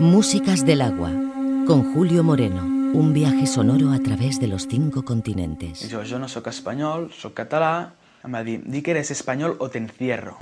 Músicas del agua, con Julio Moreno. Un viaje sonoro a través de los cinco continentes. Yo, no soy español, soy catalán. Me di, di eres español o te encierro.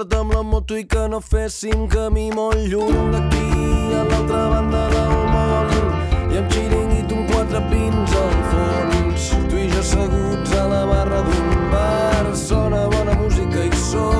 porta amb la moto i que no féssim camí molt lluny d'aquí a l'altra banda del món. I amb xiringuit un quatre pins al fons. Tu i jo asseguts a la barra d'un bar sona bona música i sol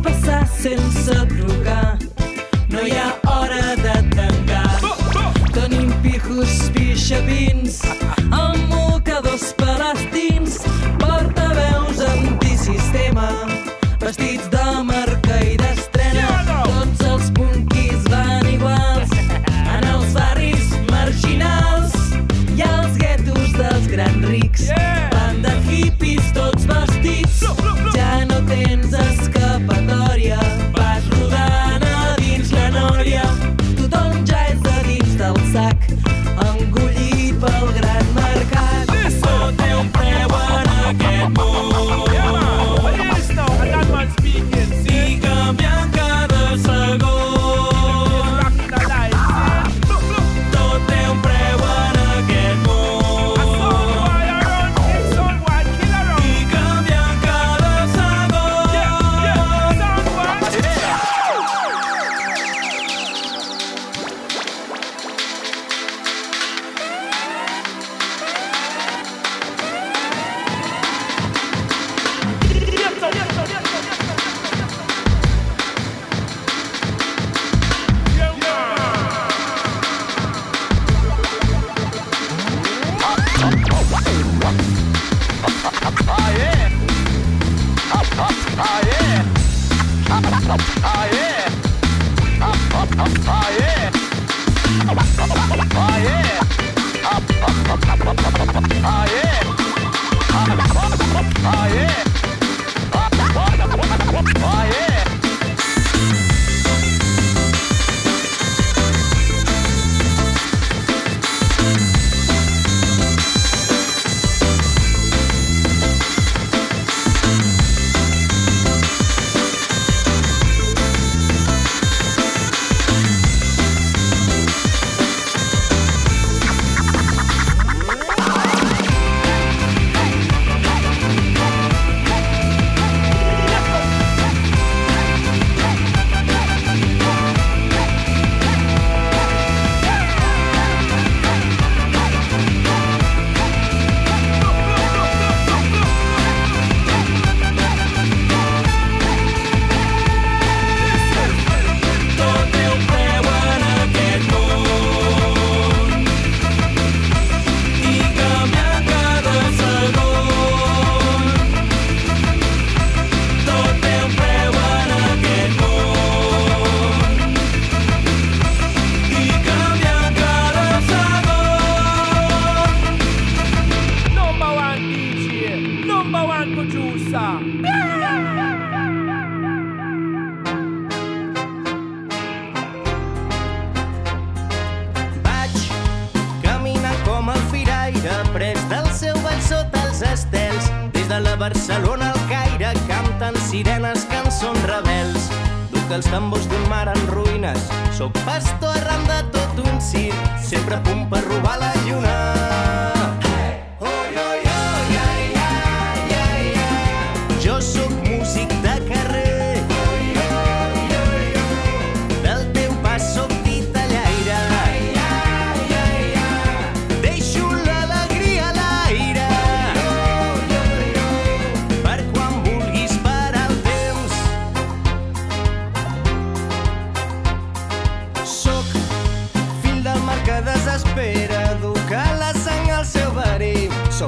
passar sem se drogar.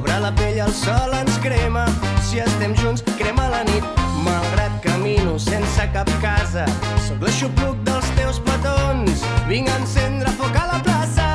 Sobre la pell el sol ens crema, si estem junts crema la nit. Malgrat camino sense cap casa, sóc l'aixopluc dels teus petons, vinc a encendre foc a la plaça.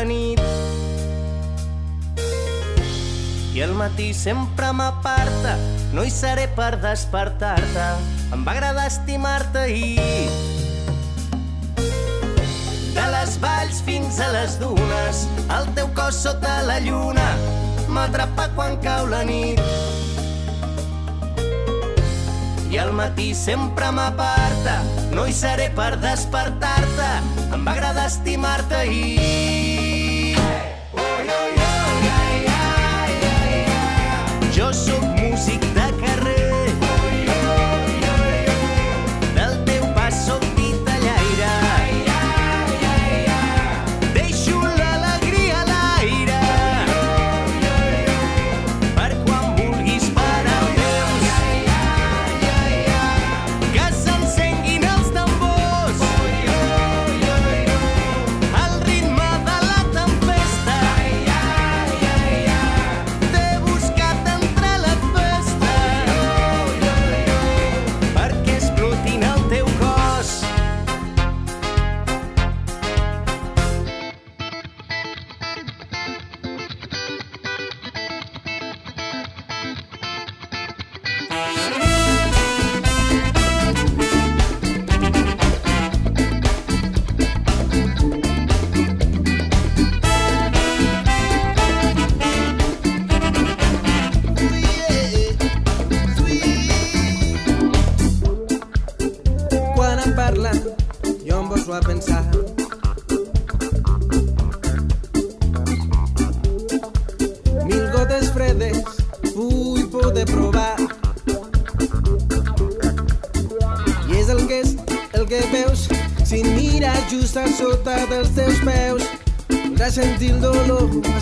la nit. I el matí sempre m'aparta, no hi seré per despertar-te. Em va agradar estimar-te ahir. De les valls fins a les dunes, el teu cos sota la lluna m'atrapa quan cau la nit. I al matí sempre m'aparta, no hi seré per despertar-te, em va agradar estimar-te ahir.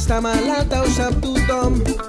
està malalta, ho sap tothom.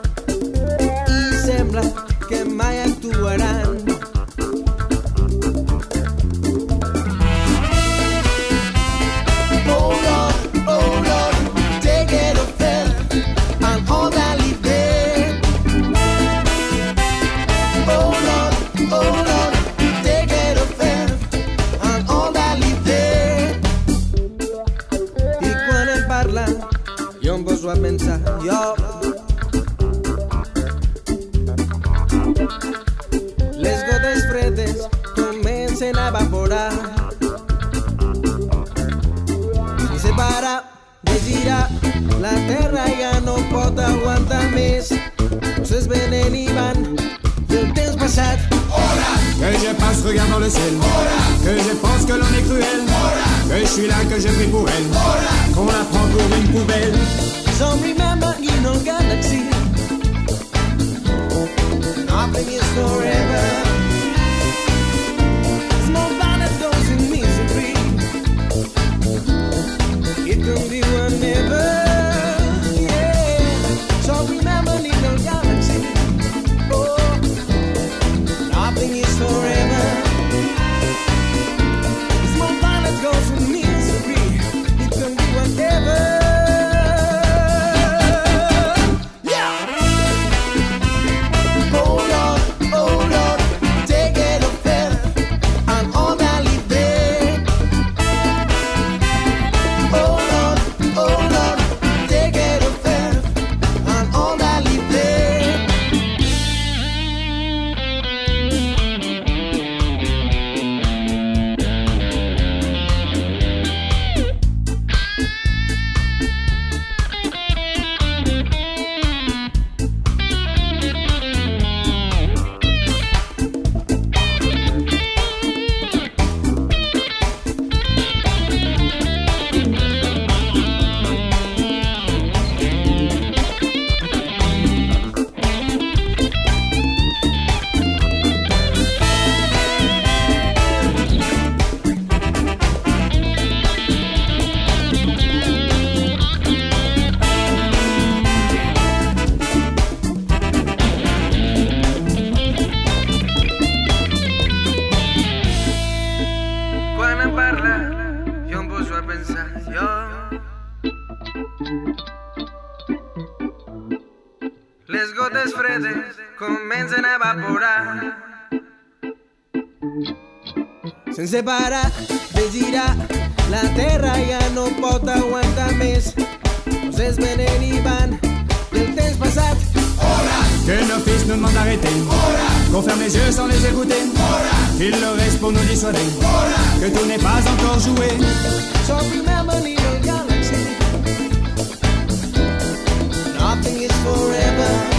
separa, desirà, la terra ja no pot aguantar més. Vostès venen i van del temps passat. Que nos fils nous demandent d'arrêter. Qu'on ferme les yeux sans les écouter. Il le reste pour nous dissuader. Que tout n'est pas encore joué. So remember little galaxy. Nothing is forever.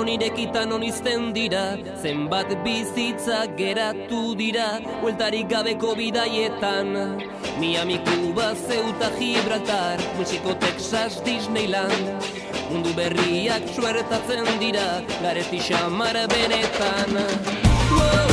non irekita non izten dira, zenbat bizitza geratu dira, hueltarik gabeko bidaietan. Miami, Cuba, Ceuta, Gibraltar, Mexico, Texas, Disneyland. Mundu berriak suertatzen dira, garezti xamara benetan. Wow!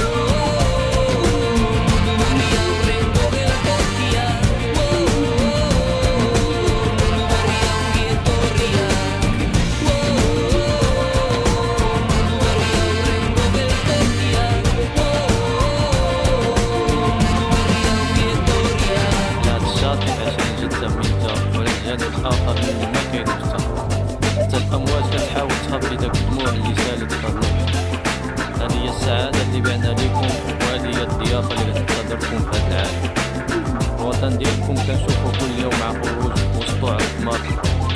الأجيال الآخر اللي ما كينبسط حتى الأموات كتحاول تخبي داك الدموع اللي سالت الروح هذه هي السعادة اللي بعنا ليكم وهذه هي الضيافة اللي غتقدركم في هذا العالم الوطن ديالكم كنشوفو كل يوم مع خروج وسطو عبد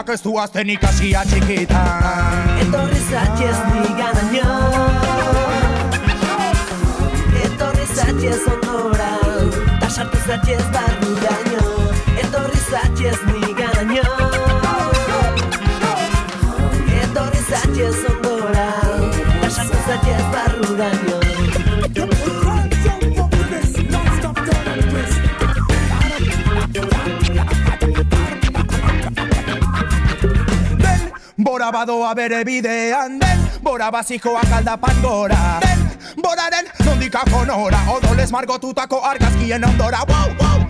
Jendeak ez du azten ikasia txikitan Etorri zatiez diganaino. Etorri zatiez ondora Ta sartu zatiez barru daño Etorri zatiez diganaino badoa bere bidean Den bora bazikoak aldapan gora Den boraren nondikako nora Odolez margotutako argazkien ondora wow, wow.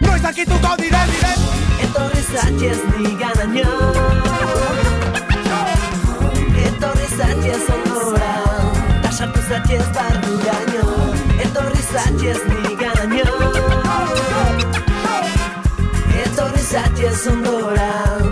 Noiz arkituko diren, diren Etorri zatxez niganaino Etorri zatxez ondora Ta sartu zatxez barruraino Etorri zatxez niganaino Etorri zatxez ondora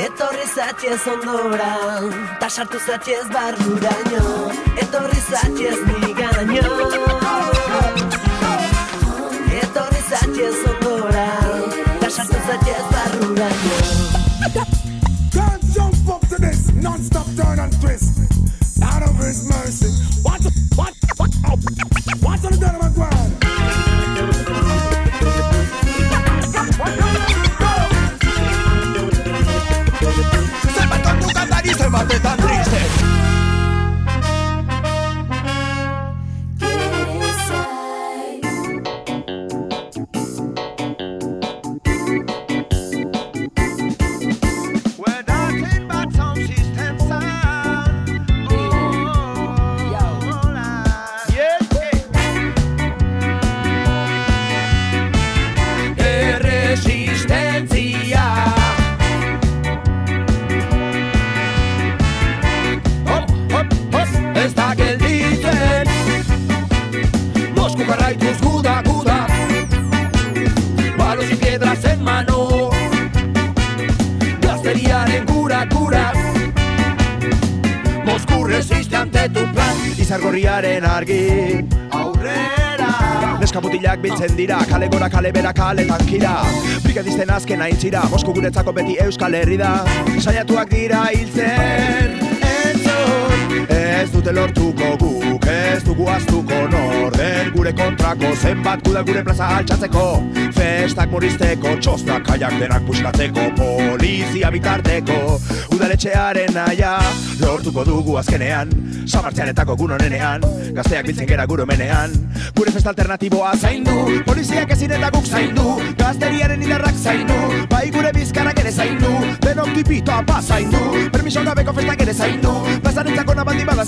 Etorri zatiez ondora, tasartu zatiez barruraino. Etorri zatiez Etorri zatiez ondora, zatiez barruraino. Jump up to this, non-stop turn and twist. Out of his mercy. Watch, watch, watch, oh. watch on the of my ground. Argi. Aurrera. Neska mutilak biltzen dira Kale gora, kale bera, kale tankira. Brigadisten azken aintzira Mosku guretzako beti euskal herri da Saiatuak dira hiltzen Ez dute lortuko guk Ez dugu aztuko norden. Gure kontrako Zenbat kuda gure plaza altxatzeko. Festak murrizteko Txostak kaiak denak puskatzeko Polizia bitarteko. Udaletxearen naia Lortuko dugu azkenean. Samartzeanetako gun honenean Gazteak biltzen gera gure menean Gure festa alternatiboa zaindu Poliziak ezin eta guk zaindu. Gazteriaren indarrak zaindu Bai gure bizkarak ere zaindu. Denok tipitoa pa zaindu Permiso gabeko festak ere zaindu. Bazarentzako nabandi bada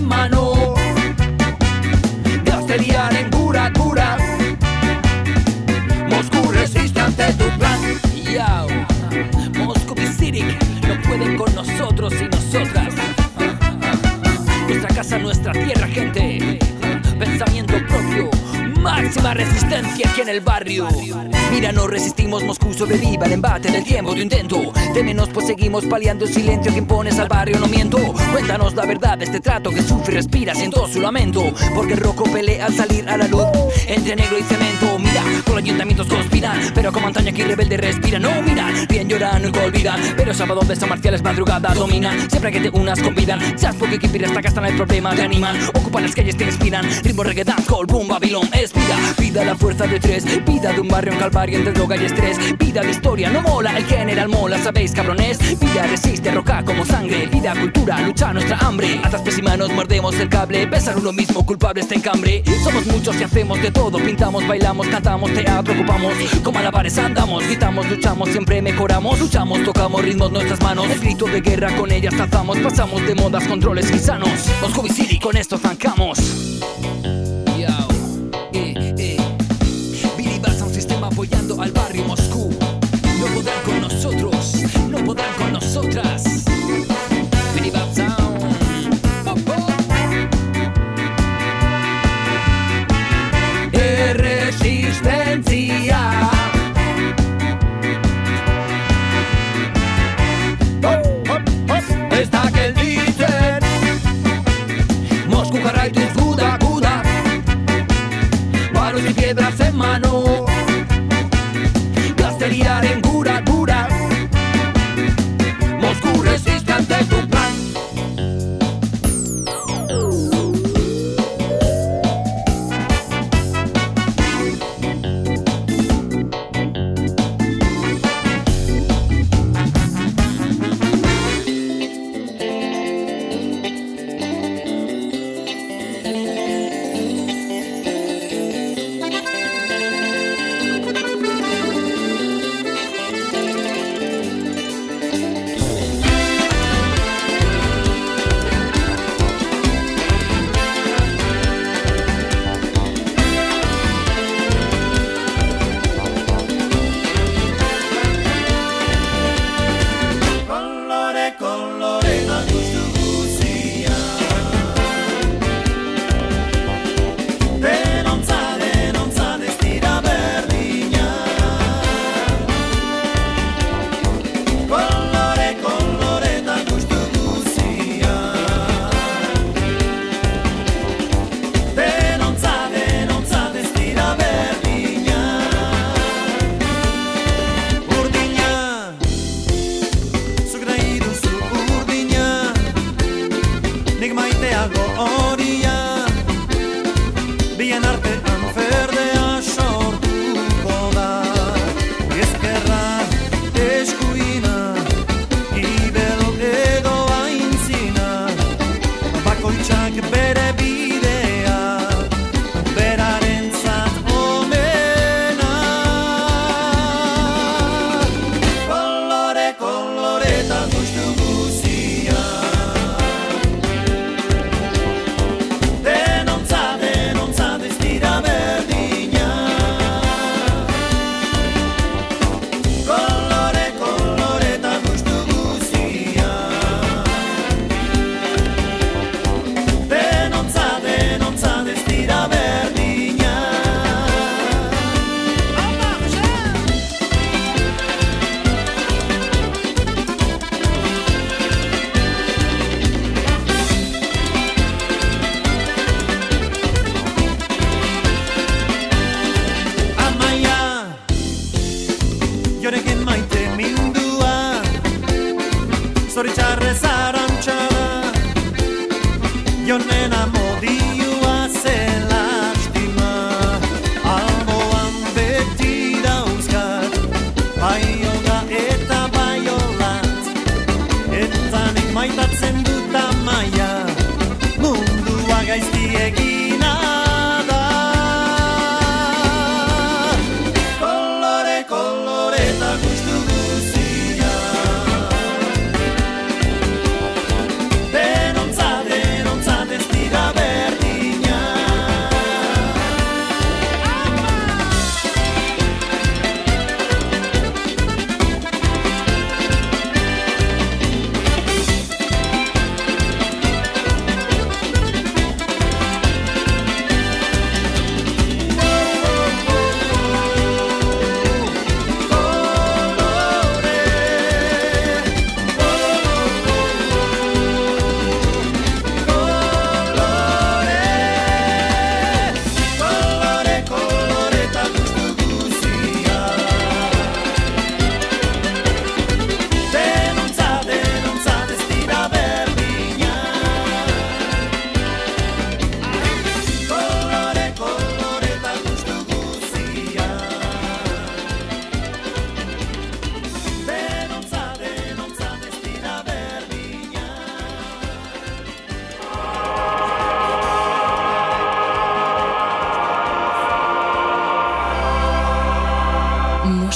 hermano. Máxima resistencia aquí en el barrio. Mira, no resistimos, Moscú sobreviva el embate del tiempo de intento. Temenos, pues seguimos paliando el silencio que impones al barrio, no miento. Cuéntanos la verdad de este trato que sufre y respira, siento su lamento. Porque el roco pelea al salir a la luz entre negro y cemento. Mira, con ayuntamientos conspiran, pero como antaño aquí rebelde respira. No miran, bien lloran, nunca olvidan. Pero sábado de Marciales madrugada dominan. Siempre que te unas convidan. Seas porque que esta casa no hay problema, te animan. Ocupan las calles, te inspiran. Ritmo reggae, dancehall, boom, Babilón, es vida. La fuerza de tres, vida de un barrio en calvario entre droga y estrés. Vida de historia, no mola, el general mola, sabéis cabrones. Vida resiste, roca como sangre. Vida, cultura, lucha nuestra hambre. Atas pies y manos mordemos el cable. Besar uno mismo, culpable está en cambre. Somos muchos y hacemos de todo. Pintamos, bailamos, cantamos, teatro, ocupamos. Como alabares andamos, gritamos, luchamos, siempre mejoramos. Luchamos, tocamos ritmos nuestras manos. El grito de guerra con ellas trazamos. Pasamos de modas, controles insanos. Y City, con esto zancamos. Apoyando al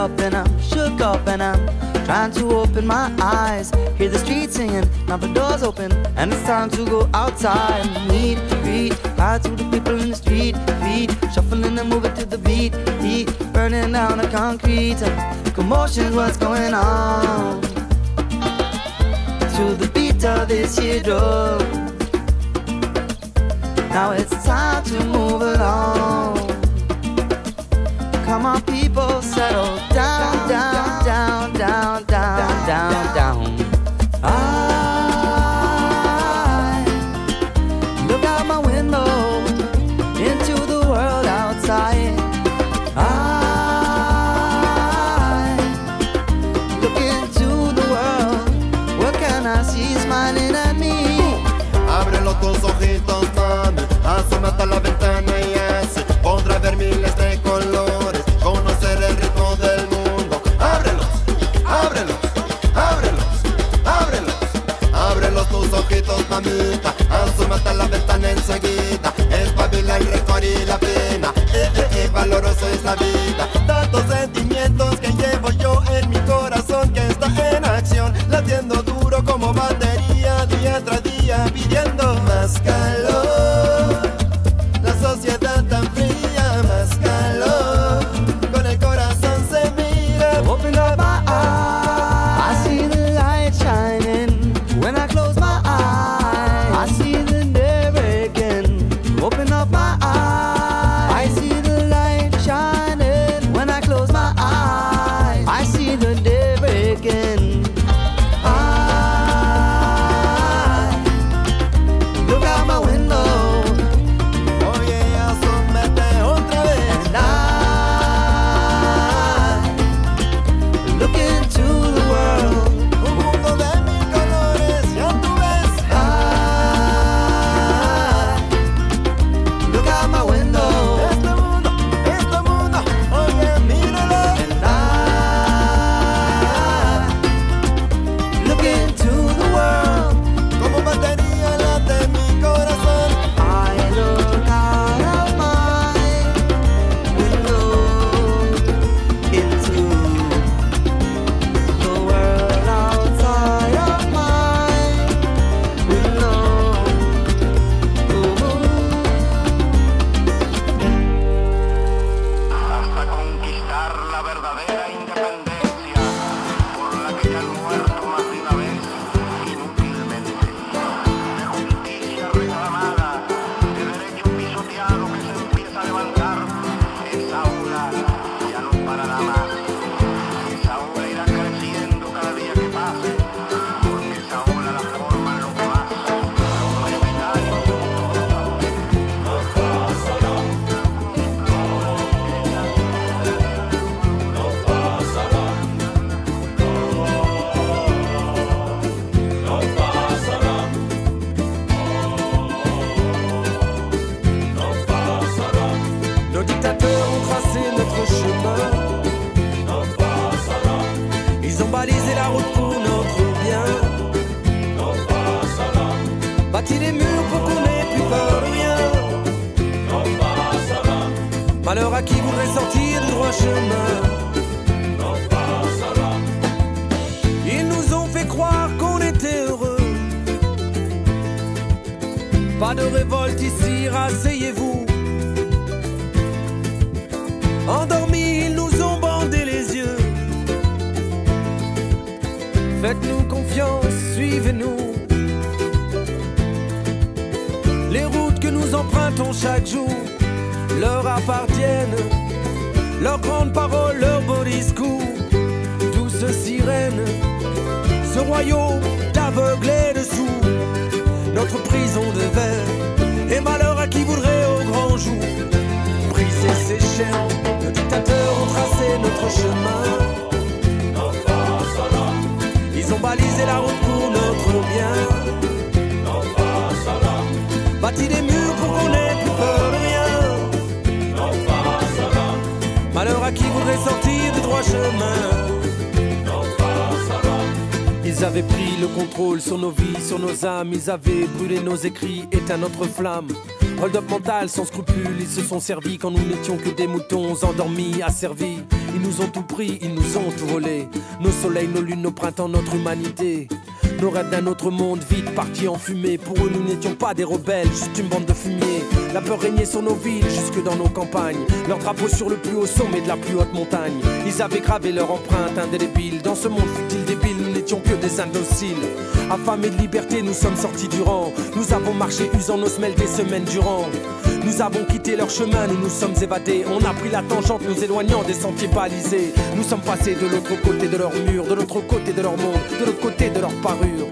up and I'm shook up and I'm trying to open my eyes. Hear the street singing, now the door's open and it's time to go outside. Meet, greet, hi to the people in the street. Feet shuffling and moving to the beat. Heat burning down the concrete. Commotion, what's going on. To the beat of this here drum. Now it's time to move along. Come on, people, settle à qui voudrait sortir du droit chemin. Ils nous ont fait croire qu'on était heureux. Pas de révolte ici, rasseyez-vous. Endormis, ils nous ont bandé les yeux. Faites-nous confiance, suivez-nous. Les routes que nous empruntons chaque jour leur appartiennent. Leurs grandes paroles, leurs beaux discours, douces sirènes. Ce royaume d'aveuglés de sourds, notre prison de verre. Et malheur à qui voudrait au grand jour briser ses chaînes. Nos dictateurs ont tracé notre chemin. Ils ont balisé la route pour notre bien. Bâti des murs pour qu'on ait plus peur. Voudrait sortir du droit chemin. Ils avaient pris le contrôle sur nos vies, sur nos âmes. Ils avaient brûlé nos écrits, éteint notre flamme. Hold up mental, sans scrupules, ils se sont servis quand nous n'étions que des moutons endormis, asservis. Ils nous ont tout pris, ils nous ont tout volé. Nos soleils, nos lunes, nos printemps, notre humanité. Nos rêves d'un autre monde, vite partis en fumée. Pour eux, nous n'étions pas des rebelles, juste une bande de fumier. La peur régnait sur nos villes, jusque dans nos campagnes. Leur drapeau sur le plus haut sommet de la plus haute montagne. Ils avaient gravé leur empreinte indélébile. Dans ce monde fut-il débile, n'étions que des indociles. Affamés de liberté, nous sommes sortis du rang. Nous avons marché usant nos semelles des semaines durant. Nous avons quitté leur chemin, nous nous sommes évadés. On a pris la tangente, nous éloignant des sentiers balisés. Nous sommes passés de l'autre côté de leur mur, de l'autre côté de leur monde, de l'autre côté de leur parure.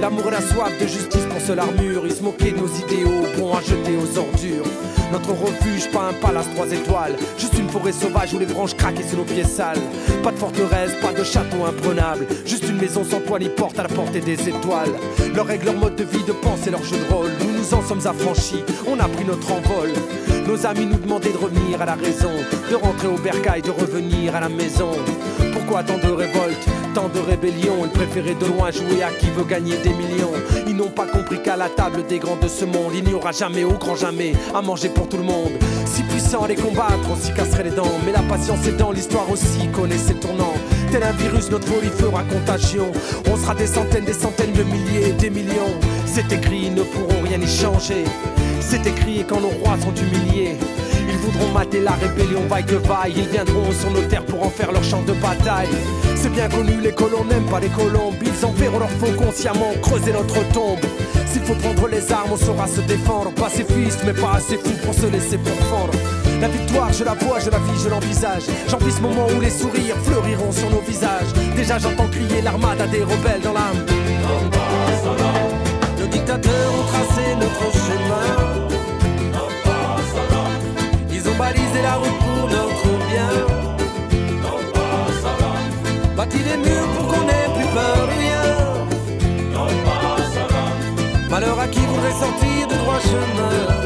L'amour et la soif de justice seule armure. Ils se moquaient de nos idéaux, bons à jeter aux ordures. Notre refuge, pas un palace trois étoiles. Juste une forêt sauvage où les branches craquaient sous nos pieds sales. Pas de forteresse, pas de château imprenable. Juste une maison sans toit ni porte à la portée des étoiles. Leurs règles, leur mode de vie, de pensée, leur jeu de rôle. Nous nous en sommes affranchis, on a pris notre envol. Nos amis nous demandaient de revenir à la raison, de rentrer au bercail, de revenir à la maison. Pourquoi tant de révoltes, tant de rébellions? Ils préféraient de loin jouer à qui veut gagner des millions. Ils n'ont pas compris qu'à la table des grands de ce monde, il n'y aura jamais, au grand jamais, à manger pour tout le monde. Si puissant à les combattre, on s'y casserait les dents. Mais la patience est dans l'histoire aussi, connaît ses tournants. Tel un virus, notre folie fera contagion. On sera des centaines, des centaines de milliers, des millions. C'est écrit, ils ne pourront rien y changer. C'est écrit, et quand nos rois sont humiliés, ils voudront mater la rébellion vaille que vaille. Ils viendront sur nos terres pour en faire leur champ de bataille. C'est bien connu, les colons n'aiment pas les colombes. Ils enverront leur faux consciemment creuser notre tombe. S'il faut prendre les armes, on saura se défendre. Pacifiste, mais pas assez fou pour se laisser pourfendre. La victoire, je la vois, je la vis, je l'envisage. J'envie ce moment où les sourires fleuriront sur nos visages. Déjà, j'entends crier l'armada des rebelles dans l'âme. Nos dictateurs ont tracé notre chemin. başındayım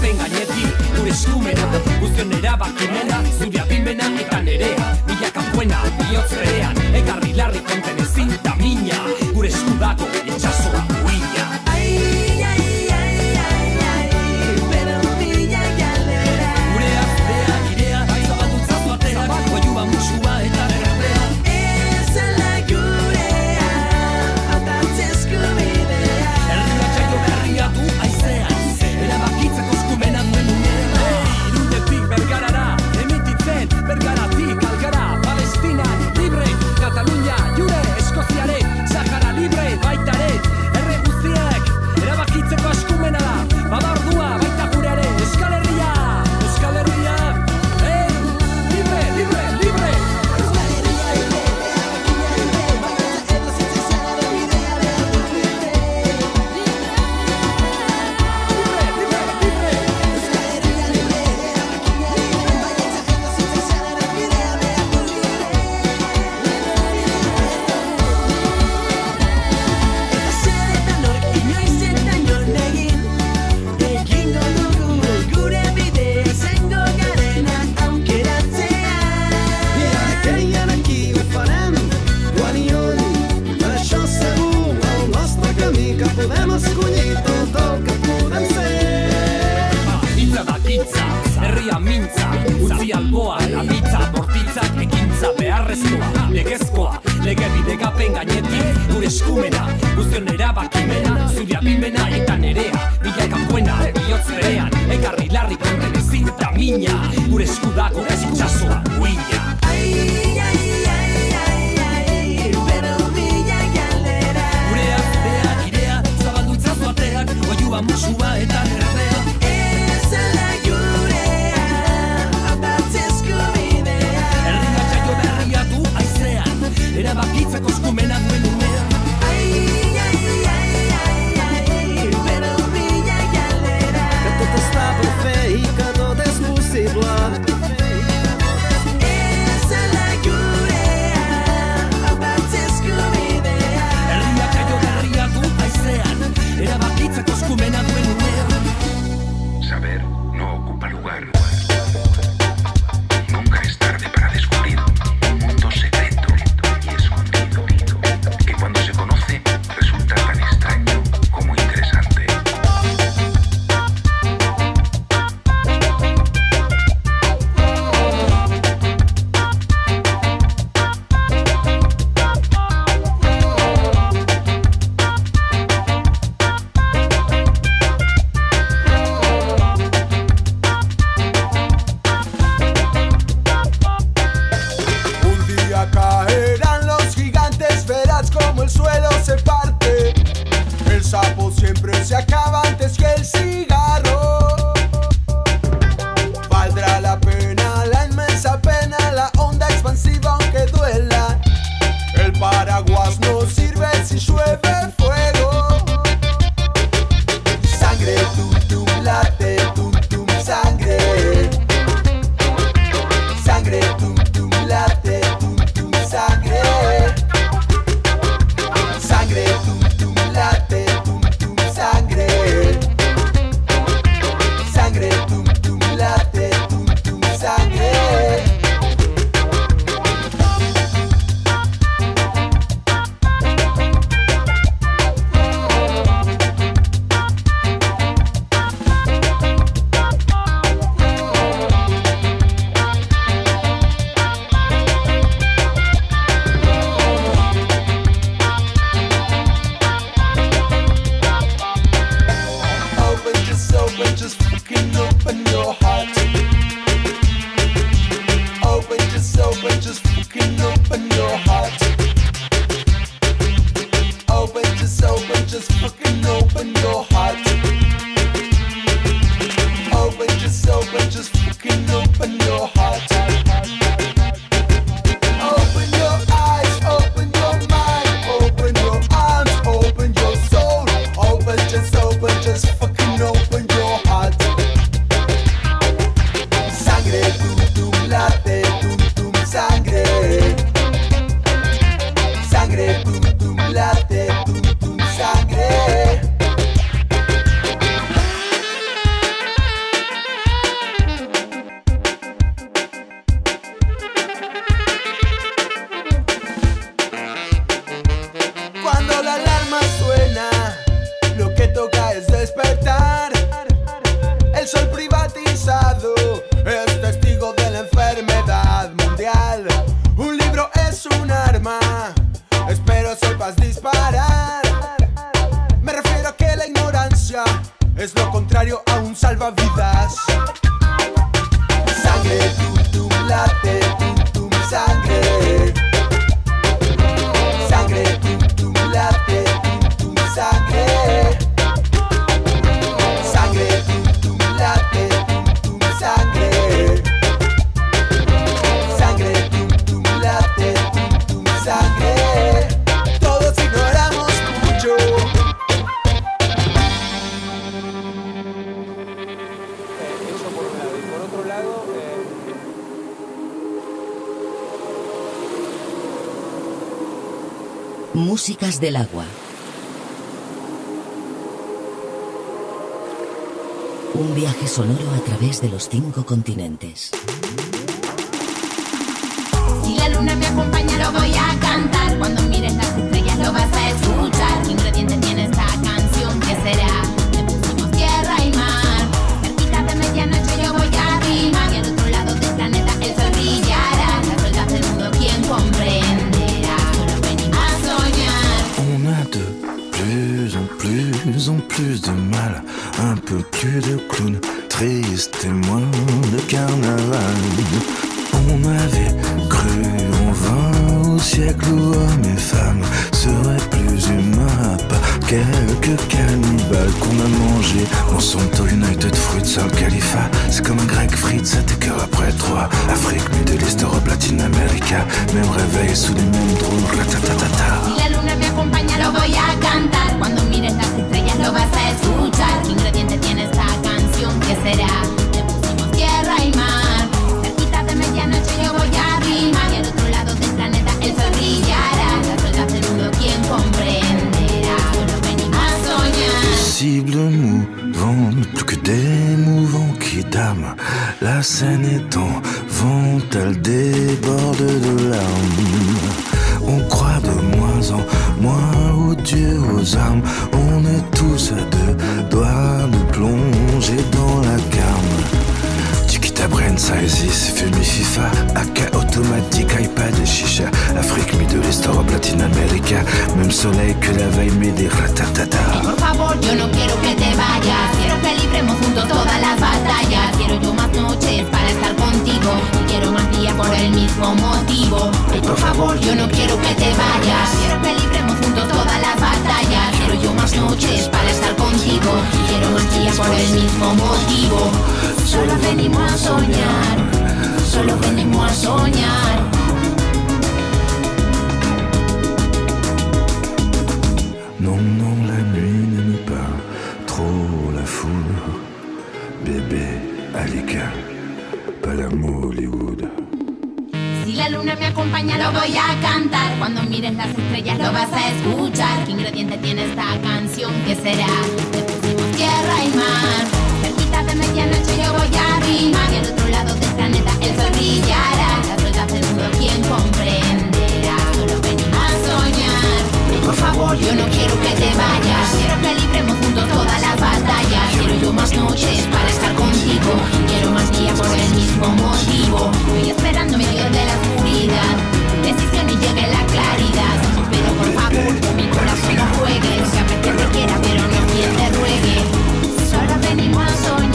Lege bidegapen gainetik, gure eskumena Guztion erabakimena, zure adimena eta nerea Milaka buena, bihotz berean Ekarri alboa Amitza, bortitza, ekintza beharrezkoa Legezkoa, lege bidegapen gainetik Gure eskumena, guztion erabakimena Zuri abimena eta nerea Bilaik akuena, bihotz berean Ekarri larri kontenezin eta mina Gure eskudako, gure eskutsasua tóxicas del agua. Un viaje sonoro a través de los cinco continentes. Si la luna me acompaña, lo voy a cantar. Cuando mires las estrellas, lo vas a decir. Plus de clowns tristes, témoins de carnaval. On avait cru en vain au siècle où hommes et femmes seraient plus humains, à part quelques cannibales qu'on a mangé. Monsanto United Fruits le califat, c'est comme un grec frites, c'était que après trois. Afrique, Middle East, Europe, Latin America, même réveil sous les mêmes drones, la luna acompaña lo voy lo vas a escuchar ¿Qué ingrediente tiene esta canción? ¿Qué será? Le pusimos tierra y mar Cerquita de medianoche yo voy a rimar Y al otro lado del planeta el sol brillará Las ruedas del mundo ¿quién comprenderá? Solo venimos a soñar Cible mouvante, plus que des qui dament. La scène est en vente, elle déborde de larmes. On croit de moins en moins aux dieux, aux armes. Tous à deux doigts de plonger dans la gamme. Chiquita Brain, Size, Fumi FIFA, AK automatique, iPad et chicha. Afrique, Middle East, Europe, Latin America. Même soleil que la veille, midi, ratatata. Por favor, yo no quiero que te vayas Quiero que libremos juntos todas las batallas Quiero yo más noches para estar contigo Y quiero más días por el mismo motivo Ay, por favor, yo no quiero que te vayas Quiero que libremos juntos todas las batallas noches. Para estar contigo quiero más días por el mismo motivo. Solo venimos a soñar Solo venimos a soñar acompaña, lo voy a cantar. Cuando mires las estrellas, lo vas a escuchar. ¿Qué ingrediente tiene esta canción? ¿Qué será? Te pusimos tierra y mar. Cerquita de medianoche, yo voy a rimar. Y al otro lado del planeta, el sol brillará. Las ruedas del mundo, ¿quién comprenderá? Solo venimos a soñar. Por favor, yo no quiero que te vayas. Quiero que libremos juntos todas las batallas. Quiero yo más noches para estar contigo. Quiero más días por el mismo motivo. Estoy esperando medio de las realidad. Decisión y llegue la claridad. Pero por favor, mi corazón no juegues. Sabes que te quiera, pero no quien te ruegue. Solo venimos a.